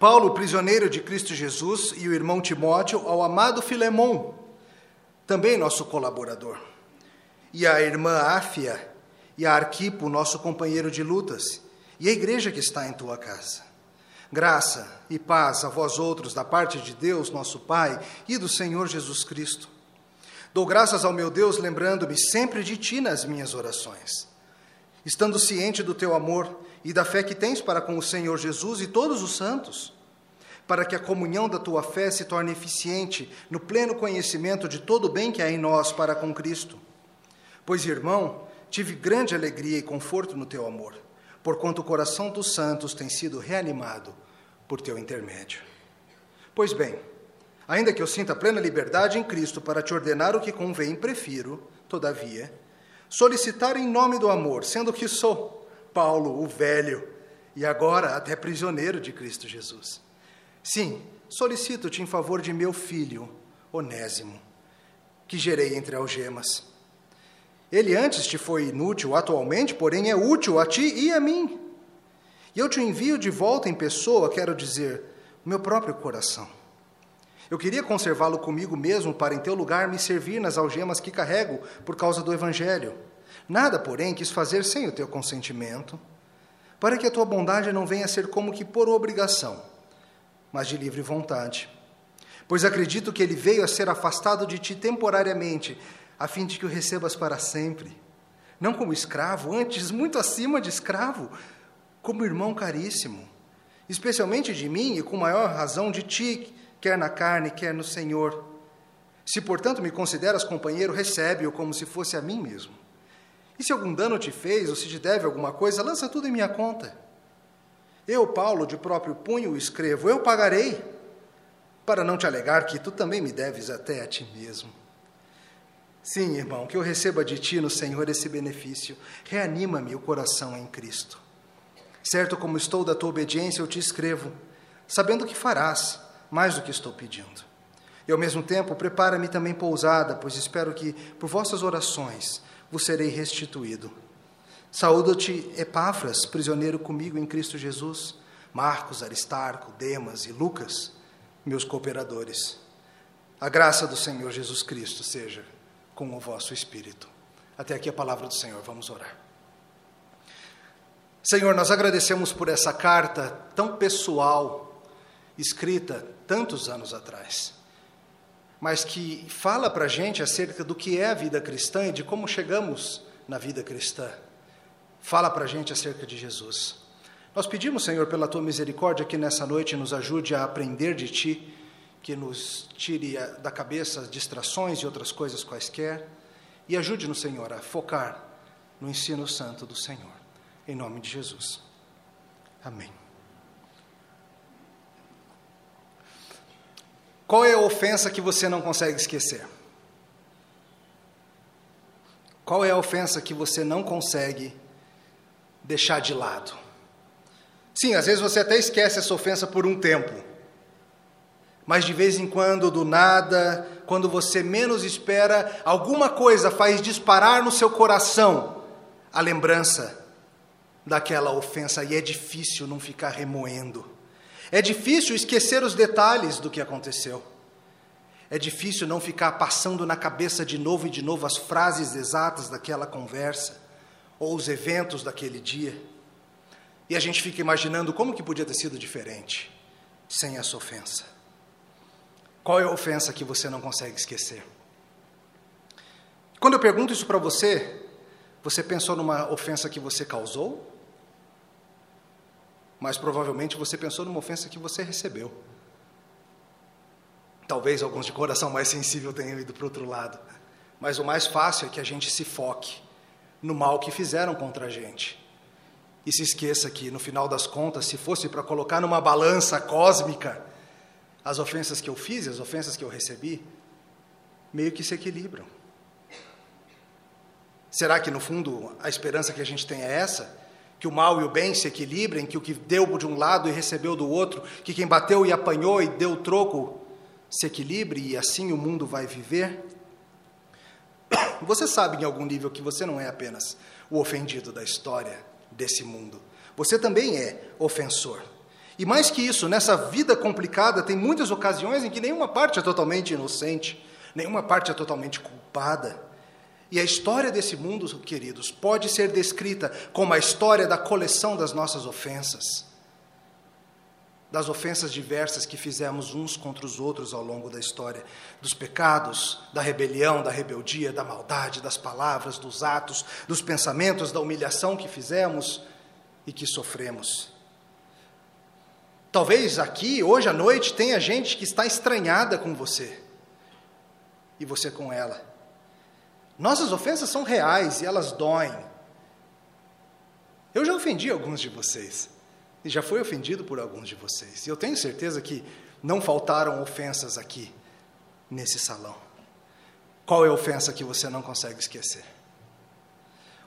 Paulo, prisioneiro de Cristo Jesus, e o irmão Timóteo, ao amado Filemão, também nosso colaborador, e a irmã Áfia, e a Arquipo, nosso companheiro de lutas, e a igreja que está em tua casa. Graça e paz a vós outros da parte de Deus, nosso Pai, e do Senhor Jesus Cristo. Dou graças ao meu Deus, lembrando-me sempre de ti nas minhas orações, estando ciente do teu amor e da fé que tens para com o Senhor Jesus e todos os santos, para que a comunhão da tua fé se torne eficiente no pleno conhecimento de todo o bem que há em nós para com Cristo. Pois, irmão, tive grande alegria e conforto no teu amor, porquanto o coração dos santos tem sido reanimado por teu intermédio. Pois bem, ainda que eu sinta plena liberdade em Cristo para te ordenar o que convém, prefiro, todavia, solicitar em nome do amor, sendo que sou Paulo, o velho, e agora até prisioneiro de Cristo Jesus. Sim, solicito-te em favor de meu filho, Onésimo, que gerei entre algemas. Ele antes te foi inútil, atualmente, porém, é útil a ti e a mim. E eu te envio de volta em pessoa, quero dizer, o meu próprio coração. Eu queria conservá-lo comigo mesmo para, em teu lugar, me servir nas algemas que carrego por causa do Evangelho. Nada, porém, quis fazer sem o teu consentimento, para que a tua bondade não venha a ser como que por obrigação, mas de livre vontade. Pois acredito que ele veio a ser afastado de ti temporariamente, a fim de que o recebas para sempre. Não como escravo, antes muito acima de escravo, como irmão caríssimo, especialmente de mim e com maior razão de ti, quer na carne, quer no Senhor. Se, portanto, me consideras companheiro, recebe-o como se fosse a mim mesmo. E se algum dano te fez, ou se te deve alguma coisa, lança tudo em minha conta. Eu, Paulo, de próprio punho escrevo, eu pagarei, para não te alegar que tu também me deves até a ti mesmo. Sim, irmão, que eu receba de ti no Senhor esse benefício. Reanima-me o coração em Cristo. Certo como estou da tua obediência, eu te escrevo, sabendo que farás mais do que estou pedindo. E ao mesmo tempo, prepara-me também pousada, pois espero que, por vossas orações, vos serei restituído. Saúdo-te, Epáfras, prisioneiro comigo em Cristo Jesus, Marcos, Aristarco, Demas e Lucas, meus cooperadores. A graça do Senhor Jesus Cristo seja com o vosso espírito. Até aqui a palavra do Senhor, vamos orar. Senhor, nós agradecemos por essa carta tão pessoal, escrita tantos anos atrás mas que fala para a gente acerca do que é a vida cristã e de como chegamos na vida cristã. Fala para a gente acerca de Jesus. Nós pedimos, Senhor, pela tua misericórdia, que nessa noite nos ajude a aprender de ti, que nos tire da cabeça distrações e outras coisas quaisquer, e ajude-nos, Senhor, a focar no ensino santo do Senhor. Em nome de Jesus. Amém. Qual é a ofensa que você não consegue esquecer? Qual é a ofensa que você não consegue deixar de lado? Sim, às vezes você até esquece essa ofensa por um tempo. Mas de vez em quando, do nada, quando você menos espera, alguma coisa faz disparar no seu coração a lembrança daquela ofensa e é difícil não ficar remoendo. É difícil esquecer os detalhes do que aconteceu. É difícil não ficar passando na cabeça de novo e de novo as frases exatas daquela conversa ou os eventos daquele dia. E a gente fica imaginando como que podia ter sido diferente sem essa ofensa. Qual é a ofensa que você não consegue esquecer? Quando eu pergunto isso para você, você pensou numa ofensa que você causou? Mas provavelmente você pensou numa ofensa que você recebeu. Talvez alguns de coração mais sensível tenham ido para o outro lado, mas o mais fácil é que a gente se foque no mal que fizeram contra a gente. E se esqueça que, no final das contas, se fosse para colocar numa balança cósmica as ofensas que eu fiz e as ofensas que eu recebi, meio que se equilibram. Será que, no fundo, a esperança que a gente tem é essa? Que o mal e o bem se equilibrem, que o que deu de um lado e recebeu do outro, que quem bateu e apanhou e deu troco se equilibre e assim o mundo vai viver? Você sabe em algum nível que você não é apenas o ofendido da história desse mundo. Você também é ofensor. E mais que isso, nessa vida complicada, tem muitas ocasiões em que nenhuma parte é totalmente inocente, nenhuma parte é totalmente culpada. E a história desse mundo, queridos, pode ser descrita como a história da coleção das nossas ofensas, das ofensas diversas que fizemos uns contra os outros ao longo da história, dos pecados, da rebelião, da rebeldia, da maldade, das palavras, dos atos, dos pensamentos, da humilhação que fizemos e que sofremos. Talvez aqui, hoje à noite, tenha gente que está estranhada com você e você com ela. Nossas ofensas são reais e elas doem. Eu já ofendi alguns de vocês e já fui ofendido por alguns de vocês. E eu tenho certeza que não faltaram ofensas aqui nesse salão. Qual é a ofensa que você não consegue esquecer?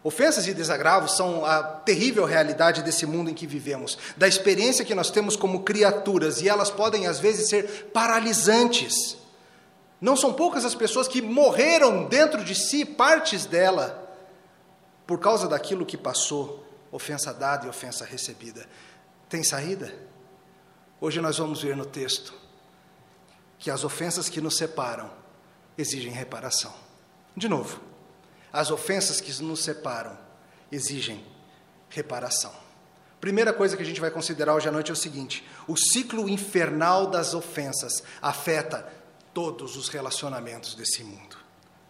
Ofensas e desagravos são a terrível realidade desse mundo em que vivemos, da experiência que nós temos como criaturas, e elas podem às vezes ser paralisantes. Não são poucas as pessoas que morreram dentro de si, partes dela, por causa daquilo que passou, ofensa dada e ofensa recebida. Tem saída? Hoje nós vamos ver no texto que as ofensas que nos separam exigem reparação. De novo, as ofensas que nos separam exigem reparação. Primeira coisa que a gente vai considerar hoje à noite é o seguinte: o ciclo infernal das ofensas afeta todos os relacionamentos desse mundo.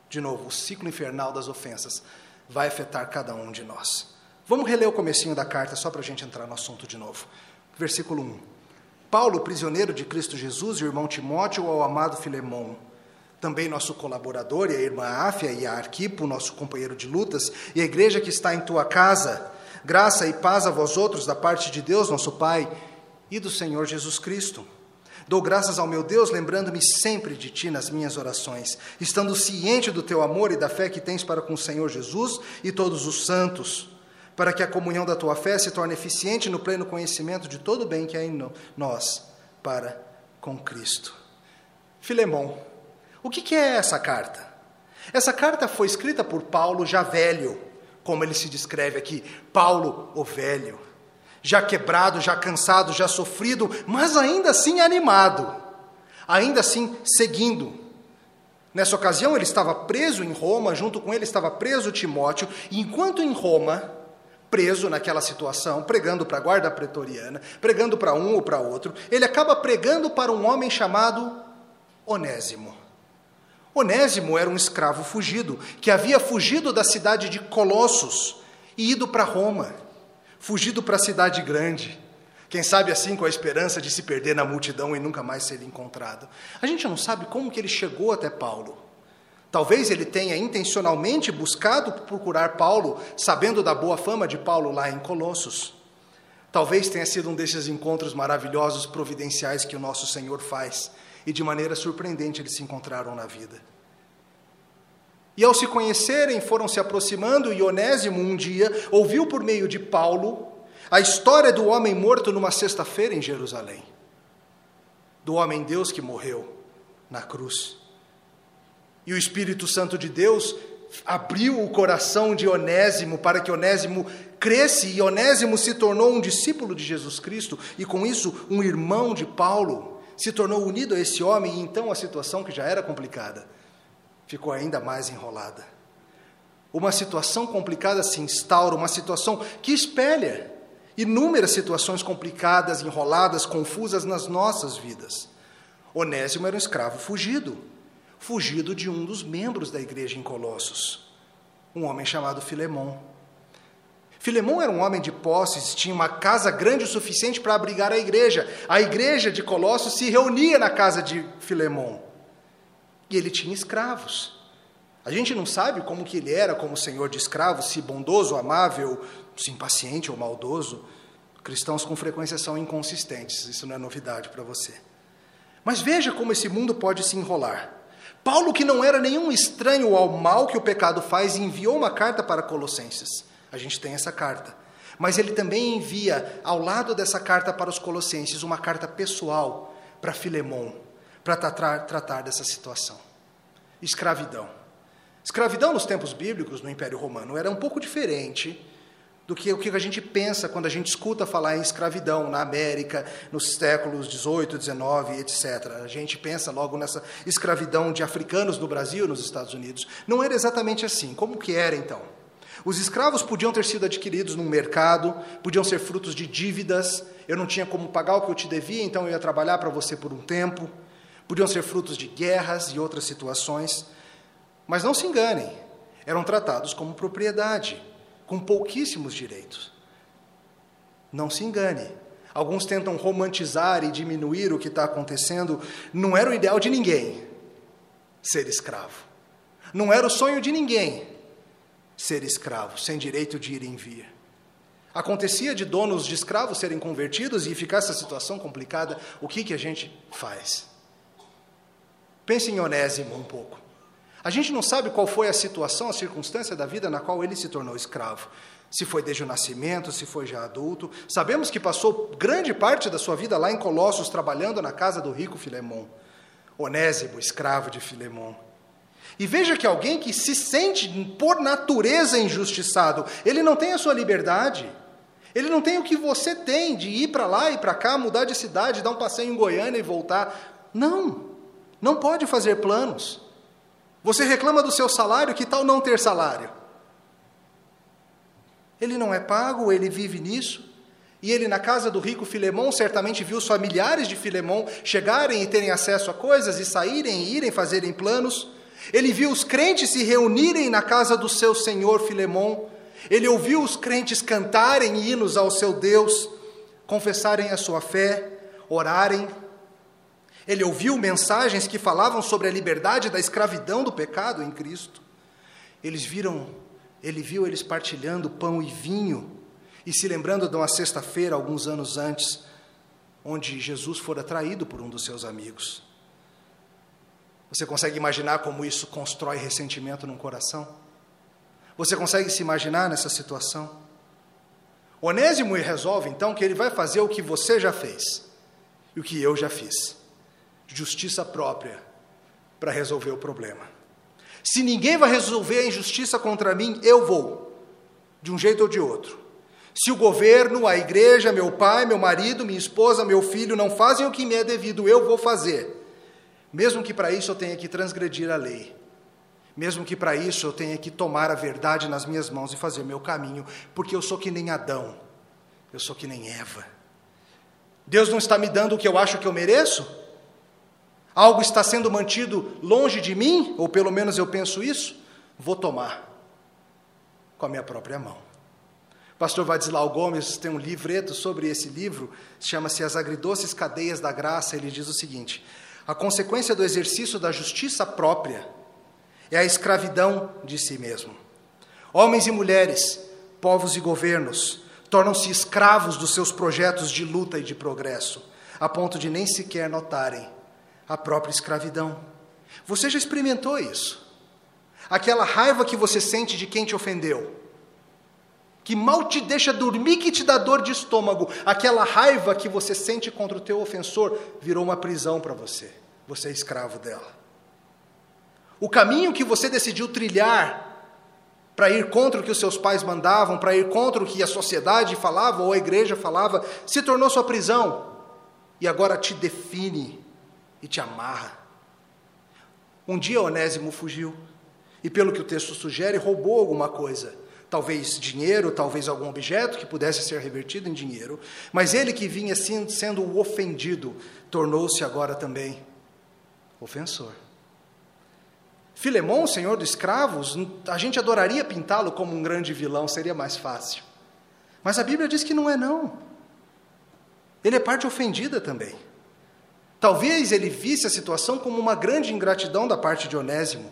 De novo, o ciclo infernal das ofensas vai afetar cada um de nós. Vamos reler o comecinho da carta só para a gente entrar no assunto de novo. Versículo 1. Paulo, prisioneiro de Cristo Jesus, e o irmão Timóteo ao amado Filemão também nosso colaborador, e a irmã Áfia e a Arquipo, nosso companheiro de lutas, e a igreja que está em tua casa. Graça e paz a vós outros da parte de Deus, nosso Pai, e do Senhor Jesus Cristo. Dou graças ao meu Deus, lembrando-me sempre de ti nas minhas orações, estando ciente do teu amor e da fé que tens para com o Senhor Jesus e todos os santos, para que a comunhão da tua fé se torne eficiente no pleno conhecimento de todo o bem que há em nós para com Cristo. Filemão, o que, é essa carta? Essa carta foi escrita por Paulo já velho, como ele se descreve aqui, Paulo o velho, já quebrado, já cansado, já sofrido, mas ainda assim animado, ainda assim seguindo. Nessa ocasião ele estava preso em Roma, junto com ele estava preso Timóteo, e enquanto em Roma, preso naquela situação, pregando para a guarda pretoriana, pregando para um ou para outro, ele acaba pregando para um homem chamado Onésimo. Onésimo era um escravo fugido, que havia fugido da cidade de Colossos e ido para Roma, fugido para a cidade grande. Quem sabe assim com a esperança de se perder na multidão e nunca mais ser encontrado. A gente não sabe como que ele chegou até Paulo. Talvez ele tenha intencionalmente buscado procurar Paulo, sabendo da boa fama de Paulo lá em Colossos. Talvez tenha sido um desses encontros maravilhosos providenciais que o nosso Senhor faz e de maneira surpreendente eles se encontraram na vida. E ao se conhecerem, foram se aproximando, e Onésimo um dia ouviu por meio de Paulo a história do homem morto numa sexta-feira em Jerusalém. Do homem Deus que morreu na cruz. E o Espírito Santo de Deus abriu o coração de Onésimo para que Onésimo cresce e Onésimo se tornou um discípulo de Jesus Cristo e com isso um irmão de Paulo se tornou unido a esse homem, e então a situação que já era complicada ficou ainda mais enrolada. Uma situação complicada se instaura, uma situação que espelha inúmeras situações complicadas, enroladas, confusas nas nossas vidas. Onésimo era um escravo fugido, fugido de um dos membros da igreja em Colossos, um homem chamado Filemão. Filemão era um homem de posses, tinha uma casa grande o suficiente para abrigar a igreja. A igreja de Colossos se reunia na casa de Filemão. E ele tinha escravos. A gente não sabe como que ele era como senhor de escravos, se bondoso, amável, se impaciente ou maldoso. Cristãos com frequência são inconsistentes, isso não é novidade para você. Mas veja como esse mundo pode se enrolar. Paulo, que não era nenhum estranho ao mal que o pecado faz, enviou uma carta para Colossenses. A gente tem essa carta. Mas ele também envia, ao lado dessa carta para os Colossenses, uma carta pessoal para Filemão, para tratar dessa situação. Escravidão. Escravidão nos tempos bíblicos, no Império Romano, era um pouco diferente do que o que a gente pensa quando a gente escuta falar em escravidão na América, nos séculos 18, 19, etc. A gente pensa logo nessa escravidão de africanos no Brasil, nos Estados Unidos. Não era exatamente assim. Como que era então? Os escravos podiam ter sido adquiridos num mercado, podiam ser frutos de dívidas. Eu não tinha como pagar o que eu te devia, então eu ia trabalhar para você por um tempo. Podiam ser frutos de guerras e outras situações. Mas não se enganem, eram tratados como propriedade com pouquíssimos direitos. Não se engane. Alguns tentam romantizar e diminuir o que está acontecendo. Não era o ideal de ninguém ser escravo. Não era o sonho de ninguém ser escravo, sem direito de ir e vir. Acontecia de donos de escravos serem convertidos e ficar essa situação complicada. O que, que a gente faz? Pense em Onésimo um pouco. A gente não sabe qual foi a situação, a circunstância da vida na qual ele se tornou escravo. Se foi desde o nascimento, se foi já adulto. Sabemos que passou grande parte da sua vida lá em Colossos, trabalhando na casa do rico Filemão. Onésimo, escravo de Filemão. E veja que alguém que se sente por natureza injustiçado, ele não tem a sua liberdade. Ele não tem o que você tem de ir para lá e para cá, mudar de cidade, dar um passeio em Goiânia e voltar. Não, não pode fazer planos. Você reclama do seu salário, que tal não ter salário? Ele não é pago, ele vive nisso. E ele, na casa do rico Filemão, certamente viu os familiares de Filemão chegarem e terem acesso a coisas, e saírem e irem fazerem planos. Ele viu os crentes se reunirem na casa do seu senhor Filemão. Ele ouviu os crentes cantarem hinos ao seu Deus, confessarem a sua fé, orarem, ele ouviu mensagens que falavam sobre a liberdade da escravidão do pecado em Cristo. Eles viram, ele viu eles partilhando pão e vinho e se lembrando de uma sexta-feira, alguns anos antes, onde Jesus fora traído por um dos seus amigos. Você consegue imaginar como isso constrói ressentimento no coração? Você consegue se imaginar nessa situação? Onésimo resolve então que ele vai fazer o que você já fez e o que eu já fiz justiça própria para resolver o problema. Se ninguém vai resolver a injustiça contra mim, eu vou, de um jeito ou de outro. Se o governo, a igreja, meu pai, meu marido, minha esposa, meu filho não fazem o que me é devido, eu vou fazer. Mesmo que para isso eu tenha que transgredir a lei. Mesmo que para isso eu tenha que tomar a verdade nas minhas mãos e fazer meu caminho, porque eu sou que nem Adão, eu sou que nem Eva. Deus não está me dando o que eu acho que eu mereço? Algo está sendo mantido longe de mim, ou pelo menos eu penso isso, vou tomar com a minha própria mão. O pastor Vadislau Gomes tem um livreto sobre esse livro, chama-se As Agridoces Cadeias da Graça. Ele diz o seguinte: a consequência do exercício da justiça própria é a escravidão de si mesmo. Homens e mulheres, povos e governos, tornam-se escravos dos seus projetos de luta e de progresso, a ponto de nem sequer notarem a própria escravidão. Você já experimentou isso? Aquela raiva que você sente de quem te ofendeu, que mal te deixa dormir, que te dá dor de estômago, aquela raiva que você sente contra o teu ofensor virou uma prisão para você. Você é escravo dela. O caminho que você decidiu trilhar para ir contra o que os seus pais mandavam, para ir contra o que a sociedade falava ou a igreja falava, se tornou sua prisão e agora te define e te amarra. Um dia Onésimo fugiu e, pelo que o texto sugere, roubou alguma coisa. Talvez dinheiro, talvez algum objeto que pudesse ser revertido em dinheiro. Mas ele que vinha sendo o ofendido, tornou-se agora também ofensor. Filemão, senhor dos escravos, a gente adoraria pintá-lo como um grande vilão, seria mais fácil. Mas a Bíblia diz que não é não. Ele é parte ofendida também. Talvez ele visse a situação como uma grande ingratidão da parte de Onésimo.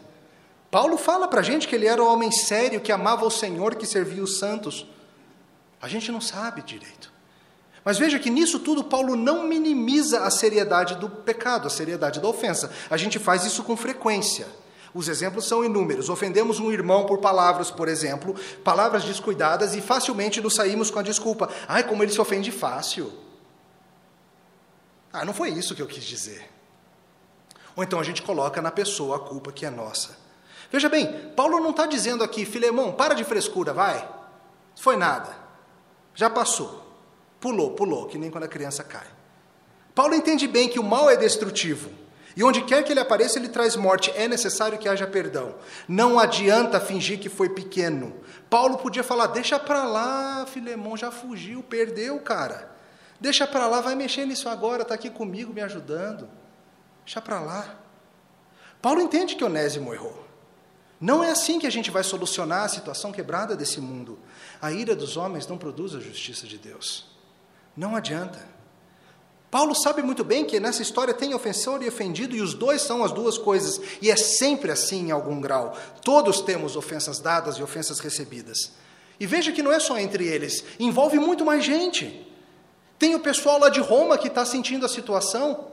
Paulo fala para a gente que ele era um homem sério, que amava o Senhor, que servia os santos. A gente não sabe direito. Mas veja que nisso tudo Paulo não minimiza a seriedade do pecado, a seriedade da ofensa. A gente faz isso com frequência. Os exemplos são inúmeros. Ofendemos um irmão por palavras, por exemplo, palavras descuidadas, e facilmente nos saímos com a desculpa. Ai, como ele se ofende fácil. Ah, não foi isso que eu quis dizer. Ou então a gente coloca na pessoa a culpa que é nossa. Veja bem, Paulo não está dizendo aqui, Filemão, para de frescura, vai. Foi nada. Já passou. Pulou, pulou, que nem quando a criança cai. Paulo entende bem que o mal é destrutivo. E onde quer que ele apareça, ele traz morte. É necessário que haja perdão. Não adianta fingir que foi pequeno. Paulo podia falar: deixa para lá, Filemão já fugiu, perdeu, cara. Deixa para lá, vai mexer nisso agora, está aqui comigo me ajudando. Deixa para lá. Paulo entende que Onésimo errou. Não é assim que a gente vai solucionar a situação quebrada desse mundo. A ira dos homens não produz a justiça de Deus. Não adianta. Paulo sabe muito bem que nessa história tem ofensor e ofendido, e os dois são as duas coisas, e é sempre assim em algum grau. Todos temos ofensas dadas e ofensas recebidas. E veja que não é só entre eles, envolve muito mais gente. Tem o pessoal lá de Roma que está sentindo a situação.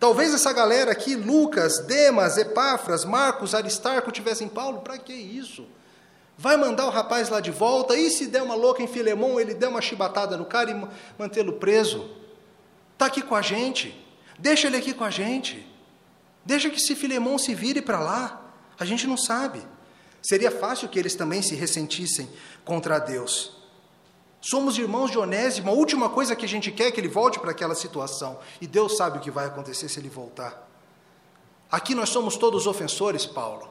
Talvez essa galera aqui, Lucas, Demas, Epáfras, Marcos, Aristarco, tivessem Paulo, para que isso? Vai mandar o rapaz lá de volta, e se der uma louca em Filemão, ele der uma chibatada no cara e mantê-lo preso? Está aqui com a gente. Deixa ele aqui com a gente. Deixa que se Filemão se vire para lá. A gente não sabe. Seria fácil que eles também se ressentissem contra Deus. Somos irmãos de Onésimo, a última coisa que a gente quer é que ele volte para aquela situação. E Deus sabe o que vai acontecer se ele voltar. Aqui nós somos todos ofensores, Paulo.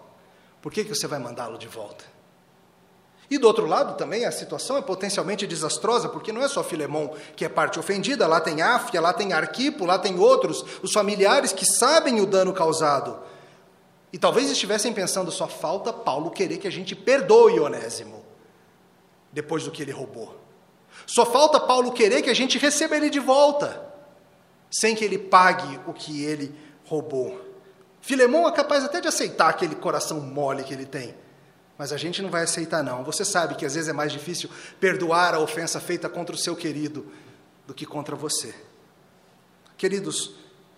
Por que, que você vai mandá-lo de volta? E do outro lado também a situação é potencialmente desastrosa, porque não é só Filemão que é parte ofendida, lá tem Áfia, lá tem Arquipo, lá tem outros, os familiares que sabem o dano causado. E talvez estivessem pensando, só falta Paulo querer que a gente perdoe Onésimo, depois do que ele roubou. Só falta Paulo querer que a gente receba ele de volta, sem que ele pague o que ele roubou. Filemão é capaz até de aceitar aquele coração mole que ele tem, mas a gente não vai aceitar, não. Você sabe que às vezes é mais difícil perdoar a ofensa feita contra o seu querido do que contra você. Queridos,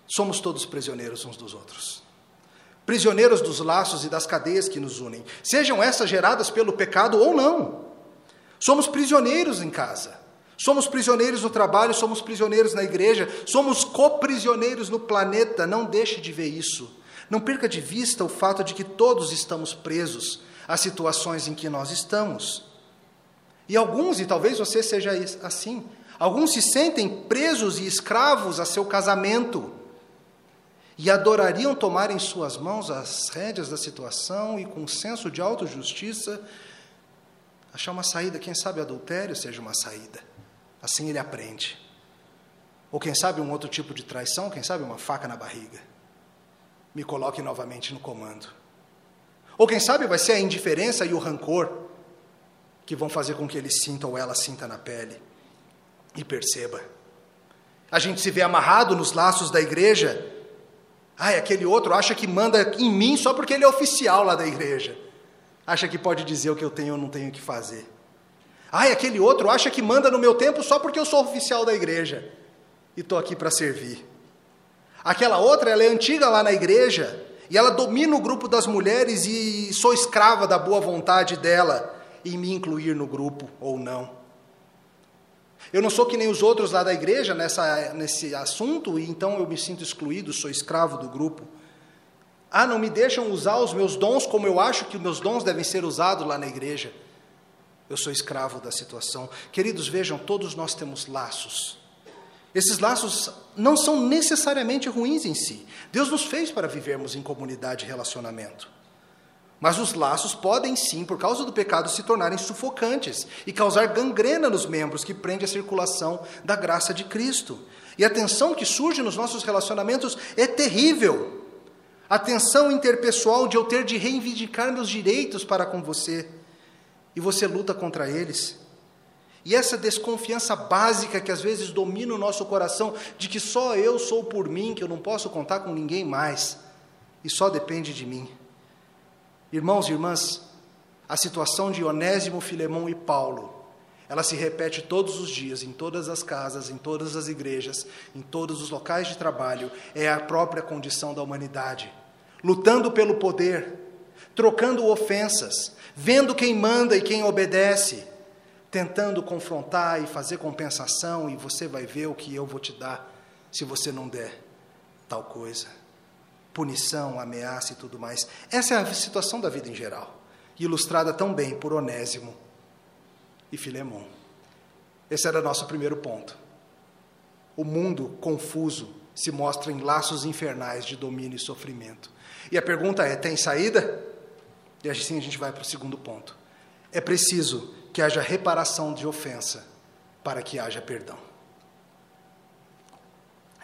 somos todos prisioneiros uns dos outros. Prisioneiros dos laços e das cadeias que nos unem, sejam essas geradas pelo pecado ou não. Somos prisioneiros em casa, somos prisioneiros no trabalho, somos prisioneiros na igreja, somos coprisioneiros no planeta. Não deixe de ver isso. Não perca de vista o fato de que todos estamos presos as situações em que nós estamos. E alguns, e talvez você seja assim, alguns se sentem presos e escravos a seu casamento e adorariam tomar em suas mãos as rédeas da situação e, com senso de autojustiça, achar uma saída. Quem sabe adultério seja uma saída. Assim ele aprende. Ou quem sabe um outro tipo de traição, quem sabe uma faca na barriga. Me coloque novamente no comando. Ou quem sabe vai ser a indiferença e o rancor que vão fazer com que ele sinta ou ela sinta na pele. E perceba. A gente se vê amarrado nos laços da igreja. Ai, aquele outro acha que manda em mim só porque ele é oficial lá da igreja. Acha que pode dizer o que eu tenho ou não tenho que fazer. Ai, aquele outro acha que manda no meu tempo só porque eu sou oficial da igreja e estou aqui para servir. Aquela outra, ela é antiga lá na igreja, e ela domina o grupo das mulheres e sou escrava da boa vontade dela em me incluir no grupo ou não. Eu não sou que nem os outros lá da igreja nessa, nesse assunto, e então eu me sinto excluído, sou escravo do grupo. Ah, não me deixam usar os meus dons como eu acho que os meus dons devem ser usados lá na igreja. Eu sou escravo da situação. Queridos, vejam, todos nós temos laços. Esses laços não são necessariamente ruins em si. Deus nos fez para vivermos em comunidade e relacionamento. Mas os laços podem sim, por causa do pecado, se tornarem sufocantes e causar gangrena nos membros que prende a circulação da graça de Cristo. E a tensão que surge nos nossos relacionamentos é terrível. A tensão interpessoal de eu ter de reivindicar meus direitos para com você e você luta contra eles. E essa desconfiança básica que às vezes domina o nosso coração, de que só eu sou por mim, que eu não posso contar com ninguém mais, e só depende de mim. Irmãos e irmãs, a situação de Onésimo, Filemão e Paulo, ela se repete todos os dias, em todas as casas, em todas as igrejas, em todos os locais de trabalho, é a própria condição da humanidade, lutando pelo poder, trocando ofensas, vendo quem manda e quem obedece tentando confrontar e fazer compensação, e você vai ver o que eu vou te dar se você não der tal coisa. Punição, ameaça e tudo mais. Essa é a situação da vida em geral, ilustrada tão bem por Onésimo e Filemão. Esse era nosso primeiro ponto. O mundo confuso se mostra em laços infernais de domínio e sofrimento. E a pergunta é: tem saída? E assim a gente vai para o segundo ponto. É preciso que haja reparação de ofensa para que haja perdão.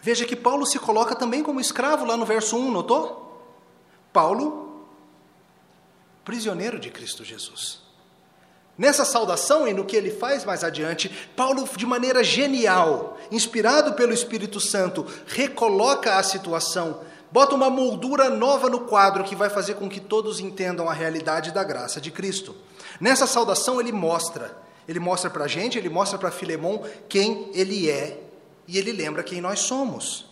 Veja que Paulo se coloca também como escravo lá no verso 1, notou? Paulo, prisioneiro de Cristo Jesus. Nessa saudação e no que ele faz mais adiante, Paulo, de maneira genial, inspirado pelo Espírito Santo, recoloca a situação, bota uma moldura nova no quadro que vai fazer com que todos entendam a realidade da graça de Cristo. Nessa saudação ele mostra, ele mostra para a gente, ele mostra para Filemão quem ele é e ele lembra quem nós somos.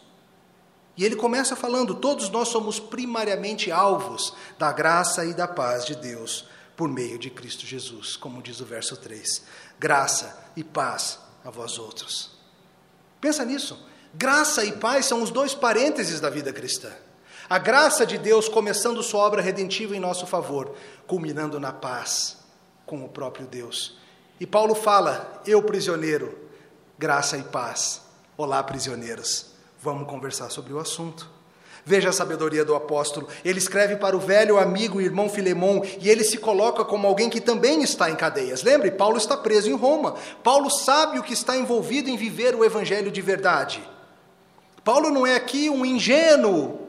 E ele começa falando: todos nós somos primariamente alvos da graça e da paz de Deus por meio de Cristo Jesus, como diz o verso 3. Graça e paz a vós outros. Pensa nisso. Graça e paz são os dois parênteses da vida cristã. A graça de Deus começando sua obra redentiva em nosso favor, culminando na paz com o próprio Deus. E Paulo fala: Eu prisioneiro, graça e paz. Olá, prisioneiros. Vamos conversar sobre o assunto. Veja a sabedoria do apóstolo. Ele escreve para o velho amigo e irmão Filemão e ele se coloca como alguém que também está em cadeias. Lembre, Paulo está preso em Roma. Paulo sabe o que está envolvido em viver o evangelho de verdade. Paulo não é aqui um ingênuo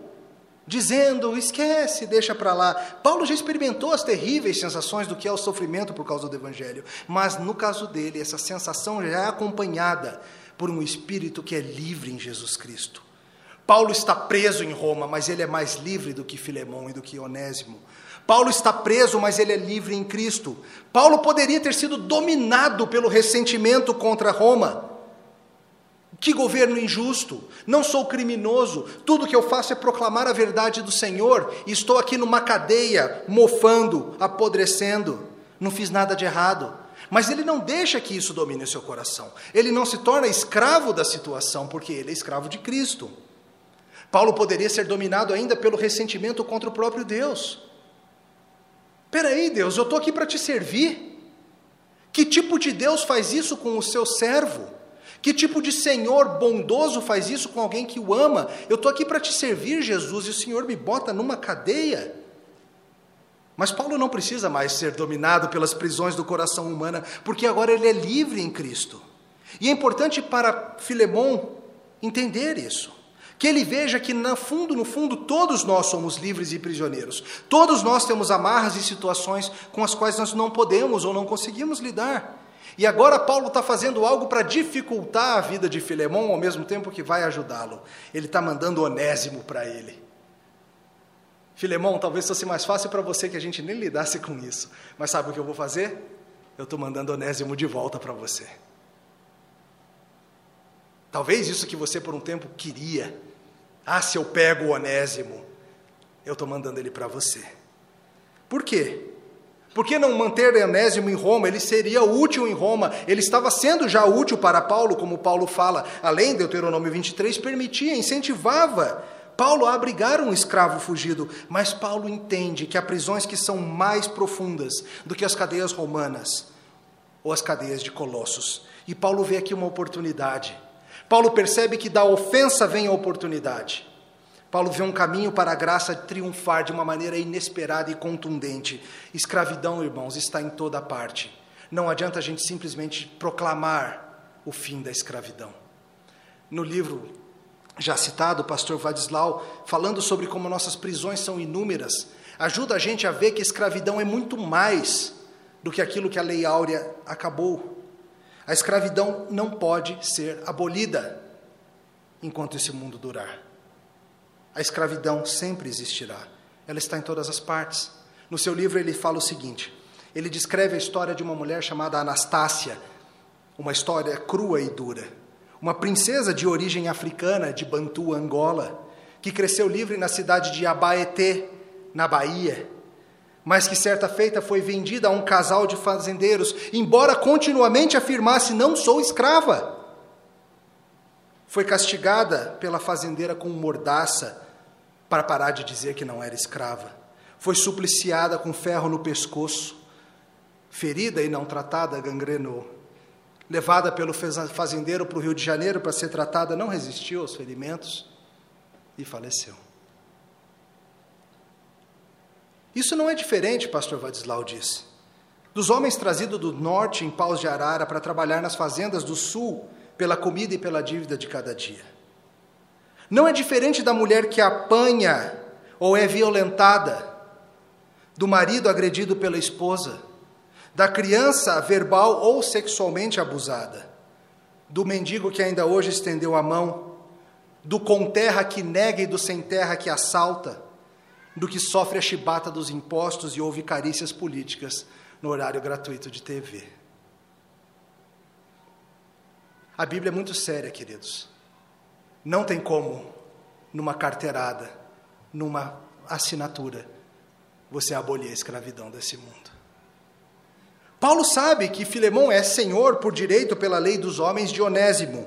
dizendo, esquece, deixa para lá. Paulo já experimentou as terríveis sensações do que é o sofrimento por causa do Evangelho, mas no caso dele, essa sensação já é acompanhada por um espírito que é livre em Jesus Cristo. Paulo está preso em Roma, mas ele é mais livre do que Filemão e do que Onésimo. Paulo está preso, mas ele é livre em Cristo. Paulo poderia ter sido dominado pelo ressentimento contra Roma. Que governo injusto! Não sou criminoso, tudo que eu faço é proclamar a verdade do Senhor, e estou aqui numa cadeia, mofando, apodrecendo. Não fiz nada de errado. Mas ele não deixa que isso domine o seu coração. Ele não se torna escravo da situação, porque ele é escravo de Cristo. Paulo poderia ser dominado ainda pelo ressentimento contra o próprio Deus. Peraí, Deus, eu estou aqui para te servir. Que tipo de Deus faz isso com o seu servo? Que tipo de Senhor bondoso faz isso com alguém que o ama? Eu estou aqui para te servir, Jesus, e o Senhor me bota numa cadeia. Mas Paulo não precisa mais ser dominado pelas prisões do coração humano, porque agora ele é livre em Cristo. E é importante para Filemão entender isso. Que ele veja que, no fundo, no fundo, todos nós somos livres e prisioneiros. Todos nós temos amarras e situações com as quais nós não podemos ou não conseguimos lidar. E agora Paulo está fazendo algo para dificultar a vida de Filemão, ao mesmo tempo que vai ajudá-lo. Ele está mandando Onésimo para ele. Filemão, talvez fosse mais fácil para você que a gente nem lidasse com isso. Mas sabe o que eu vou fazer? Eu estou mandando Onésimo de volta para você. Talvez isso que você por um tempo queria, ah, se eu pego o Onésimo, eu estou mandando ele para você. Por quê? Por que não manter Onésimo em Roma? Ele seria útil em Roma. Ele estava sendo já útil para Paulo, como Paulo fala. Além de Deuteronômio 23, permitia, incentivava Paulo a abrigar um escravo fugido. Mas Paulo entende que há prisões que são mais profundas do que as cadeias romanas ou as cadeias de Colossos. E Paulo vê aqui uma oportunidade Paulo percebe que da ofensa vem a oportunidade. Paulo vê um caminho para a graça triunfar de uma maneira inesperada e contundente. Escravidão, irmãos, está em toda parte. Não adianta a gente simplesmente proclamar o fim da escravidão. No livro já citado, o pastor Vadislau, falando sobre como nossas prisões são inúmeras, ajuda a gente a ver que escravidão é muito mais do que aquilo que a lei áurea acabou. A escravidão não pode ser abolida enquanto esse mundo durar. A escravidão sempre existirá. Ela está em todas as partes. No seu livro ele fala o seguinte: ele descreve a história de uma mulher chamada Anastácia, uma história crua e dura. Uma princesa de origem africana, de Bantu, Angola, que cresceu livre na cidade de Abaeté, na Bahia, mas que certa feita foi vendida a um casal de fazendeiros, embora continuamente afirmasse: Não sou escrava. Foi castigada pela fazendeira com mordaça para parar de dizer que não era escrava. Foi supliciada com ferro no pescoço. Ferida e não tratada, gangrenou. levada pelo fazendeiro para o Rio de Janeiro para ser tratada, não resistiu aos ferimentos e faleceu. Isso não é diferente, pastor Vadislau disse, dos homens trazidos do norte em paus de arara para trabalhar nas fazendas do sul pela comida e pela dívida de cada dia. Não é diferente da mulher que apanha ou é violentada, do marido agredido pela esposa, da criança verbal ou sexualmente abusada, do mendigo que ainda hoje estendeu a mão, do com terra que nega e do sem terra que assalta, do que sofre a chibata dos impostos e ouve carícias políticas no horário gratuito de TV. A Bíblia é muito séria, queridos. Não tem como, numa carteirada, numa assinatura, você abolir a escravidão desse mundo. Paulo sabe que Filemão é senhor por direito pela lei dos homens de Onésimo,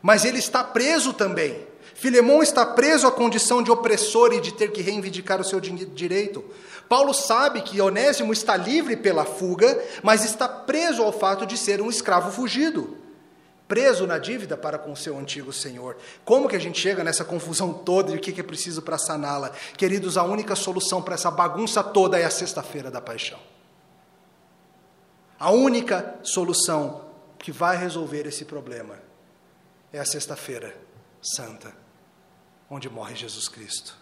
mas ele está preso também. Filemão está preso à condição de opressor e de ter que reivindicar o seu direito. Paulo sabe que Onésimo está livre pela fuga, mas está preso ao fato de ser um escravo fugido. Preso na dívida para com seu antigo senhor. Como que a gente chega nessa confusão toda e o que é preciso para saná-la? Queridos, a única solução para essa bagunça toda é a sexta-feira da paixão. A única solução que vai resolver esse problema é a sexta-feira santa, onde morre Jesus Cristo.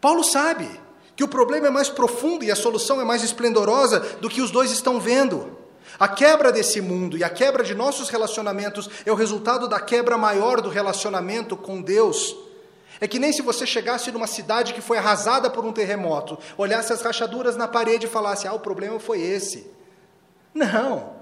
Paulo sabe que o problema é mais profundo e a solução é mais esplendorosa do que os dois estão vendo. A quebra desse mundo e a quebra de nossos relacionamentos é o resultado da quebra maior do relacionamento com Deus. É que nem se você chegasse numa cidade que foi arrasada por um terremoto, olhasse as rachaduras na parede e falasse: Ah, o problema foi esse. Não.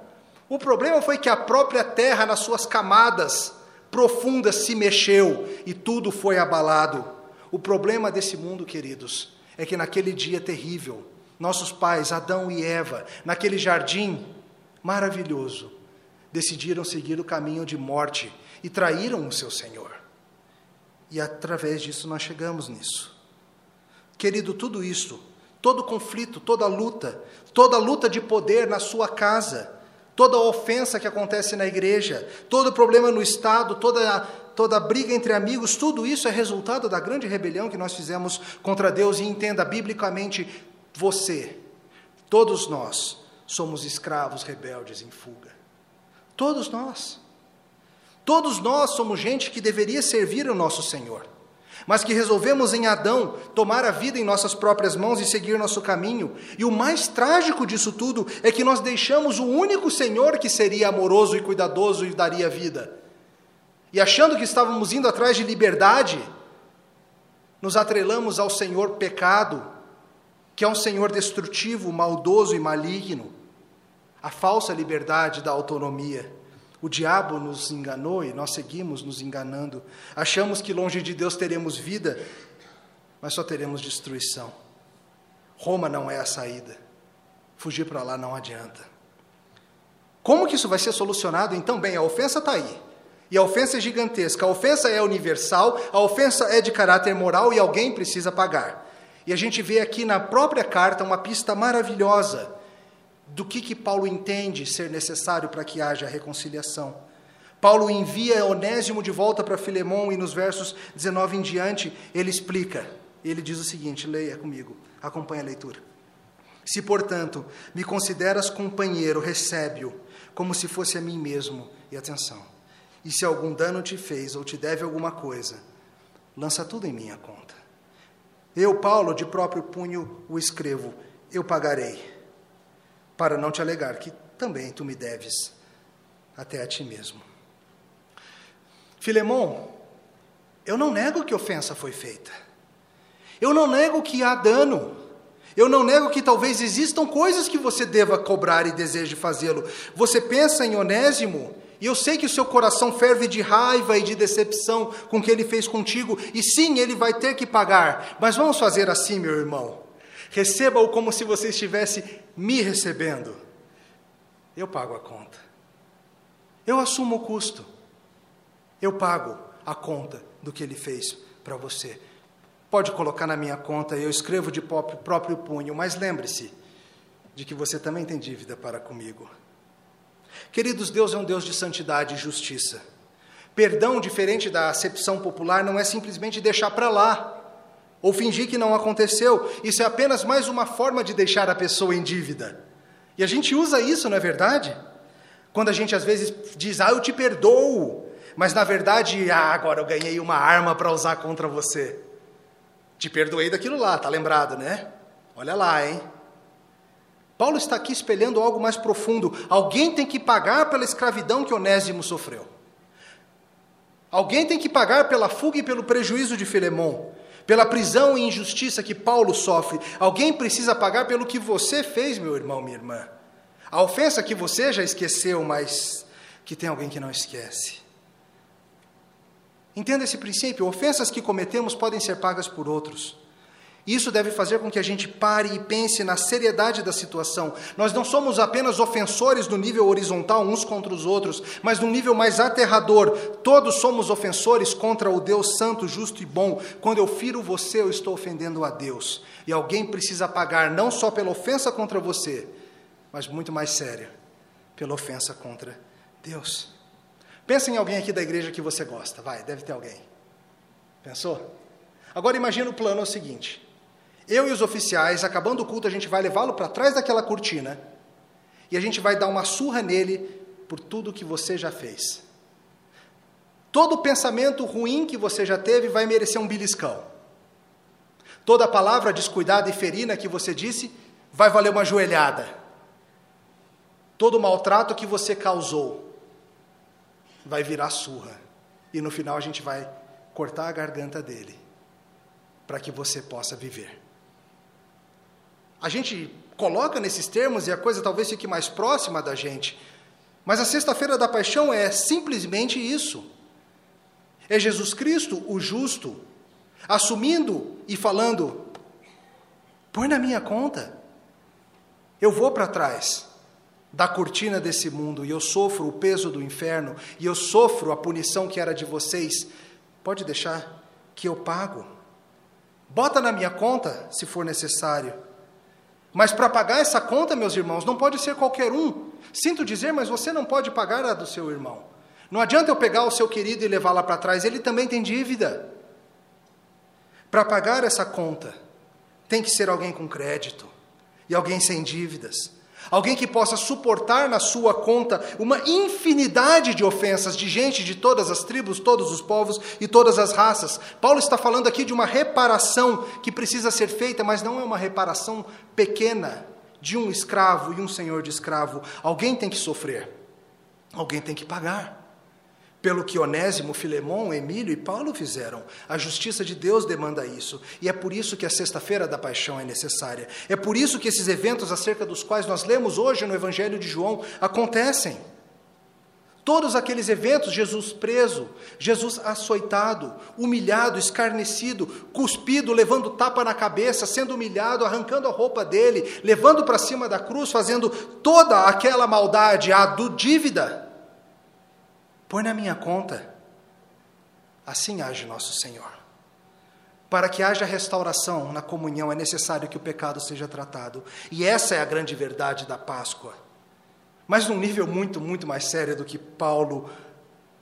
O problema foi que a própria terra, nas suas camadas profundas, se mexeu e tudo foi abalado. O problema desse mundo, queridos, é que naquele dia terrível, nossos pais, Adão e Eva, naquele jardim maravilhoso, decidiram seguir o caminho de morte e traíram o seu Senhor. E através disso nós chegamos nisso. Querido, tudo isso, todo conflito, toda luta, toda luta de poder na sua casa, toda ofensa que acontece na igreja, todo problema no Estado, toda, toda briga entre amigos, tudo isso é resultado da grande rebelião que nós fizemos contra Deus. E entenda, biblicamente, você, todos nós, somos escravos rebeldes em fuga. Todos nós. Todos nós somos gente que deveria servir o nosso Senhor mas que resolvemos em Adão tomar a vida em nossas próprias mãos e seguir nosso caminho. E o mais trágico disso tudo é que nós deixamos o único Senhor que seria amoroso e cuidadoso e daria vida. E achando que estávamos indo atrás de liberdade, nos atrelamos ao Senhor pecado, que é um Senhor destrutivo, maldoso e maligno, a falsa liberdade da autonomia. O diabo nos enganou e nós seguimos nos enganando. Achamos que longe de Deus teremos vida, mas só teremos destruição. Roma não é a saída. Fugir para lá não adianta. Como que isso vai ser solucionado? Então, bem, a ofensa está aí. E a ofensa é gigantesca. A ofensa é universal, a ofensa é de caráter moral e alguém precisa pagar. E a gente vê aqui na própria carta uma pista maravilhosa do que, que Paulo entende ser necessário para que haja reconciliação. Paulo envia Onésimo de volta para Filemão e nos versos 19 em diante ele explica. Ele diz o seguinte: leia comigo, acompanhe a leitura. Se, portanto, me consideras companheiro, recebe-o, como se fosse a mim mesmo. E atenção: e se algum dano te fez ou te deve alguma coisa, lança tudo em minha conta. Eu, Paulo, de próprio punho o escrevo, eu pagarei para não te alegar que também tu me deves até a ti mesmo. Filemão, eu não nego que ofensa foi feita. Eu não nego que há dano. Eu não nego que talvez existam coisas que você deva cobrar e deseje fazê-lo. Você pensa em Onésimo, e eu sei que o seu coração ferve de raiva e de decepção com o que ele fez contigo, e sim, ele vai ter que pagar. Mas vamos fazer assim, meu irmão. Receba-o como se você estivesse me recebendo. Eu pago a conta. Eu assumo o custo. Eu pago a conta do que ele fez para você. Pode colocar na minha conta, eu escrevo de próprio punho, mas lembre-se de que você também tem dívida para comigo. Queridos, Deus é um Deus de santidade e justiça. Perdão, diferente da acepção popular, não é simplesmente deixar para lá ou fingir que não aconteceu. Isso é apenas mais uma forma de deixar a pessoa em dívida. E a gente usa isso, não é verdade? Quando a gente às vezes diz, ah, eu te perdoo, mas na verdade, ah, agora eu ganhei uma arma para usar contra você. Te perdoei daquilo lá, tá lembrado, né? Olha lá, hein? Paulo está aqui espelhando algo mais profundo. Alguém tem que pagar pela escravidão que Onésimo sofreu. Alguém tem que pagar pela fuga e pelo prejuízo de Filemão, pela prisão e injustiça que Paulo sofre. Alguém precisa pagar pelo que você fez, meu irmão, minha irmã. A ofensa que você já esqueceu, mas que tem alguém que não esquece. Entenda esse princípio: ofensas que cometemos podem ser pagas por outros. Isso deve fazer com que a gente pare e pense na seriedade da situação. Nós não somos apenas ofensores no nível horizontal uns contra os outros, mas no nível mais aterrador. Todos somos ofensores contra o Deus santo, justo e bom. Quando eu firo você, eu estou ofendendo a Deus. E alguém precisa pagar não só pela ofensa contra você, mas muito mais séria, pela ofensa contra Deus. Pensa em alguém aqui da igreja que você gosta, vai, deve ter alguém. Pensou? Agora imagina o plano é o seguinte: eu e os oficiais, acabando o culto, a gente vai levá-lo para trás daquela cortina e a gente vai dar uma surra nele por tudo que você já fez. Todo pensamento ruim que você já teve vai merecer um beliscão. Toda palavra descuidada e ferina que você disse vai valer uma joelhada. Todo maltrato que você causou vai virar surra. E no final a gente vai cortar a garganta dele para que você possa viver. A gente coloca nesses termos e a coisa talvez fique mais próxima da gente. Mas a Sexta-feira da Paixão é simplesmente isso. É Jesus Cristo, o justo, assumindo e falando: põe na minha conta. Eu vou para trás da cortina desse mundo e eu sofro o peso do inferno e eu sofro a punição que era de vocês. Pode deixar que eu pago. Bota na minha conta se for necessário. Mas para pagar essa conta, meus irmãos, não pode ser qualquer um. Sinto dizer, mas você não pode pagar a do seu irmão. Não adianta eu pegar o seu querido e levar lá para trás, ele também tem dívida. Para pagar essa conta, tem que ser alguém com crédito e alguém sem dívidas. Alguém que possa suportar na sua conta uma infinidade de ofensas de gente de todas as tribos, todos os povos e todas as raças. Paulo está falando aqui de uma reparação que precisa ser feita, mas não é uma reparação pequena de um escravo e um senhor de escravo. Alguém tem que sofrer, alguém tem que pagar pelo que Onésimo, Filemão, Emílio e Paulo fizeram. A justiça de Deus demanda isso. E é por isso que a Sexta-feira da Paixão é necessária. É por isso que esses eventos acerca dos quais nós lemos hoje no Evangelho de João acontecem. Todos aqueles eventos, Jesus preso, Jesus açoitado, humilhado, escarnecido, cuspido, levando tapa na cabeça, sendo humilhado, arrancando a roupa dele, levando para cima da cruz, fazendo toda aquela maldade, a do dívida põe na minha conta. Assim age nosso Senhor. Para que haja restauração na comunhão, é necessário que o pecado seja tratado. E essa é a grande verdade da Páscoa. Mas num nível muito, muito mais sério do que Paulo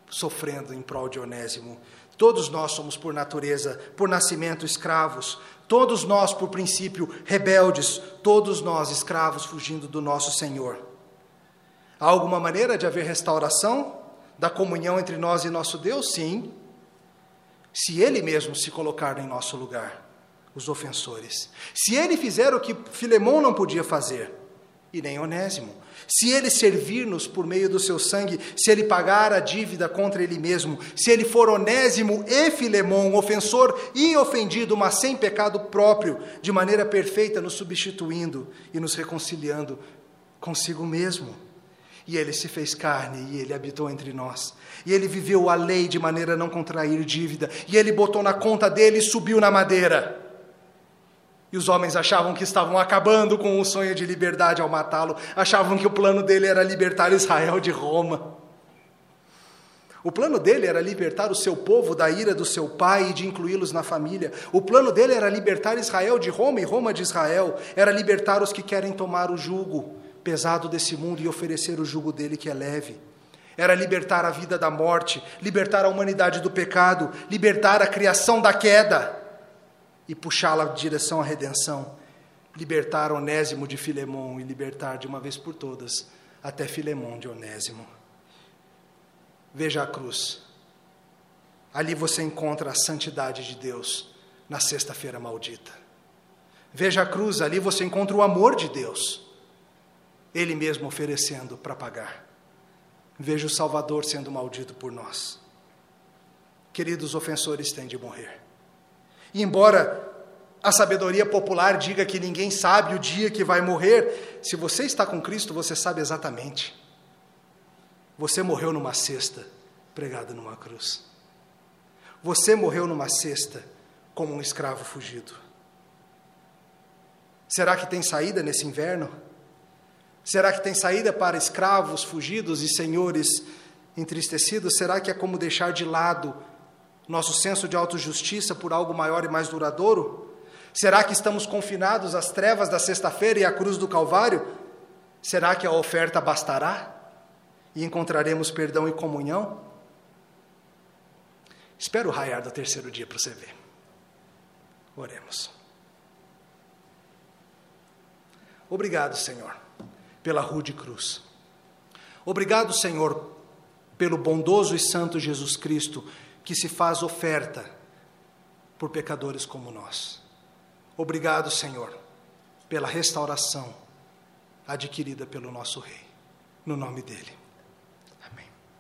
sofrendo em prol de Onésimo. Todos nós somos, por natureza, por nascimento, escravos. Todos nós, por princípio, rebeldes. Todos nós, escravos, fugindo do nosso Senhor. Há alguma maneira de haver restauração? Da comunhão entre nós e nosso Deus? Sim. Se Ele mesmo se colocar em nosso lugar, os ofensores. Se Ele fizer o que Filemão não podia fazer, e nem Onésimo. Se Ele servir-nos por meio do seu sangue, se Ele pagar a dívida contra Ele mesmo, se Ele for Onésimo e Filemão, ofensor e ofendido, mas sem pecado próprio, de maneira perfeita, nos substituindo e nos reconciliando consigo mesmo. E ele se fez carne e ele habitou entre nós. E ele viveu a lei de maneira a não contrair dívida. E ele botou na conta dele e subiu na madeira. E os homens achavam que estavam acabando com o sonho de liberdade ao matá-lo. Achavam que o plano dele era libertar Israel de Roma. O plano dele era libertar o seu povo da ira do seu pai e de incluí-los na família. O plano dele era libertar Israel de Roma e Roma de Israel. Era libertar os que querem tomar o jugo pesado desse mundo e oferecer o jugo dele que é leve. Era libertar a vida da morte, libertar a humanidade do pecado, libertar a criação da queda e puxá-la em direção à redenção. Libertar Onésimo de Filemão e libertar de uma vez por todas até Filemão de Onésimo. Veja a cruz. Ali você encontra a santidade de Deus na sexta-feira maldita. Veja a cruz, ali você encontra o amor de Deus, Ele mesmo oferecendo para pagar. Veja o Salvador sendo maldito por nós. Queridos ofensores têm de morrer. E embora a sabedoria popular diga que ninguém sabe o dia que vai morrer, se você está com Cristo, você sabe exatamente. Você morreu numa cesta, pregado numa cruz. Você morreu numa cesta como um escravo fugido. Será que tem saída nesse inverno? Será que tem saída para escravos fugidos e senhores entristecidos? Será que é como deixar de lado nosso senso de autojustiça por algo maior e mais duradouro? Será que estamos confinados às trevas da sexta-feira e à cruz do Calvário? Será que a oferta bastará e encontraremos perdão e comunhão? Espero o raiar do terceiro dia para você ver. Oremos. Obrigado, Senhor, pela rude cruz. Obrigado, Senhor, pelo bondoso e santo Jesus Cristo que se faz oferta por pecadores como nós. Obrigado, Senhor, pela restauração adquirida pelo nosso Rei. No nome dele.